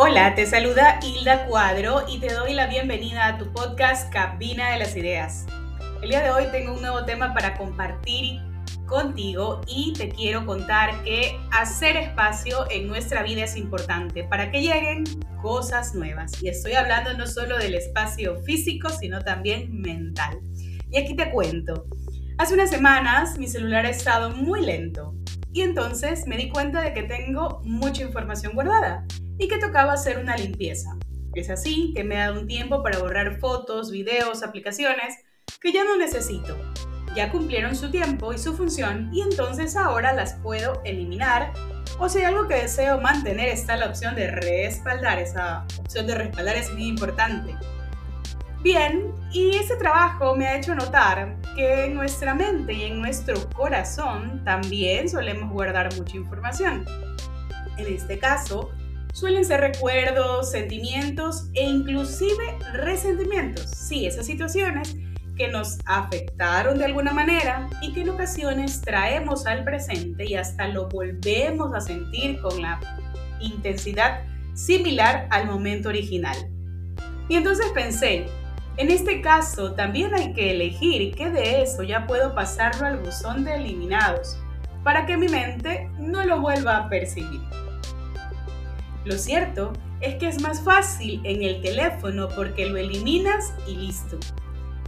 Hola, te saluda Hilda Cuadro y te doy la bienvenida a tu podcast Cabina de las Ideas. El día de hoy tengo un nuevo tema para compartir contigo y te quiero contar que hacer espacio en nuestra vida es importante para que lleguen cosas nuevas. Y estoy hablando no solo del espacio físico, sino también mental. Y aquí te cuento. Hace unas semanas mi celular ha estado muy lento y entonces me di cuenta de que tengo mucha información guardada y que tocaba hacer una limpieza. Es así que me he dado un tiempo para borrar fotos, videos, aplicaciones que ya no necesito. Ya cumplieron su tiempo y su función y entonces ahora las puedo eliminar. O si hay algo que deseo mantener está la opción de respaldar. Esa opción de respaldar es muy importante. Bien, y ese trabajo me ha hecho notar que en nuestra mente y en nuestro corazón también solemos guardar mucha información. En este caso, suelen ser recuerdos, sentimientos e inclusive resentimientos. Sí, esas situaciones que nos afectaron de alguna manera y que en ocasiones traemos al presente y hasta lo volvemos a sentir con la intensidad similar al momento original. Y entonces pensé, en este caso también hay que elegir qué de eso ya puedo pasarlo al buzón de eliminados para que mi mente no lo vuelva a percibir. Lo cierto es que es más fácil en el teléfono porque lo eliminas y listo.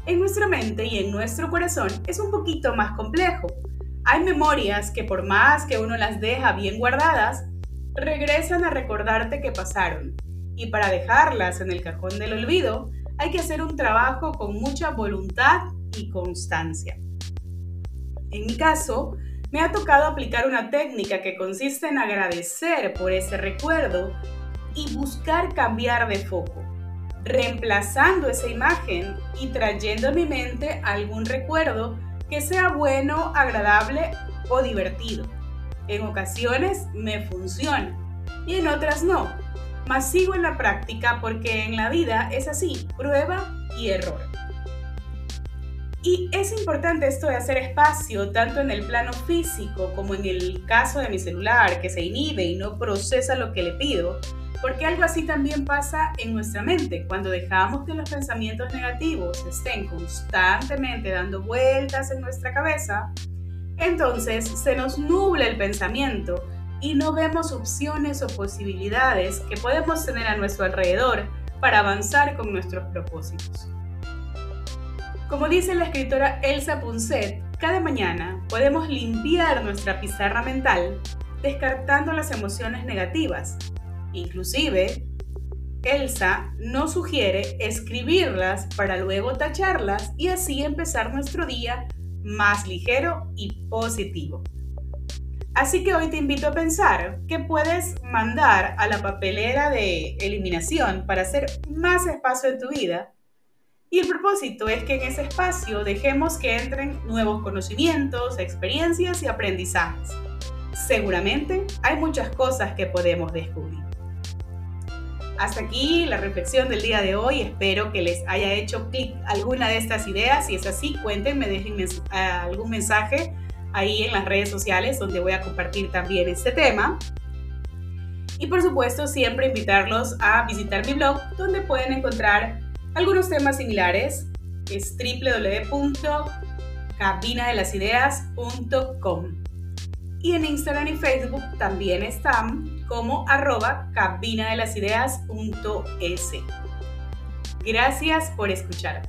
En nuestra mente y en nuestro corazón es un poquito más complejo. Hay memorias que por más que uno las deja bien guardadas, regresan a recordarte que pasaron. Y para dejarlas en el cajón del olvido, hay que hacer un trabajo con mucha voluntad y constancia. En mi caso, me ha tocado aplicar una técnica que consiste en agradecer por ese recuerdo y buscar cambiar de foco, reemplazando esa imagen y trayendo a mi mente algún recuerdo que sea bueno, agradable o divertido. En ocasiones me funciona y en otras no, mas sigo en la práctica porque en la vida es así, prueba y error. Y es importante esto de hacer espacio tanto en el plano físico como en el caso de mi celular, que se inhibe y no procesa lo que le pido, porque algo así también pasa en nuestra mente. Cuando dejamos que los pensamientos negativos estén constantemente dando vueltas en nuestra cabeza, entonces se nos nubla el pensamiento y no vemos opciones o posibilidades que podemos tener a nuestro alrededor para avanzar con nuestros propósitos. Como dice la escritora Elsa Punset, cada mañana podemos limpiar nuestra pizarra mental descartando las emociones negativas. Inclusive, Elsa nos sugiere escribirlas para luego tacharlas y así empezar nuestro día más ligero y positivo. Así que hoy te invito a pensar que puedes mandar a la papelera de eliminación para hacer más espacio en tu vida y el propósito es que en ese espacio dejemos que entren nuevos conocimientos, experiencias y aprendizajes. Seguramente hay muchas cosas que podemos descubrir. Hasta aquí la reflexión del día de hoy. Espero que les haya hecho clic alguna de estas ideas. Si es así, cuéntenme, déjenme algún mensaje ahí en las redes sociales donde voy a compartir también este tema. Y por supuesto, siempre invitarlos a visitar mi blog donde pueden encontrar algunos temas similares es www.cabinadelasideas.com y en Instagram y Facebook también están como arroba cabinadelasideas.es. Gracias por escuchar.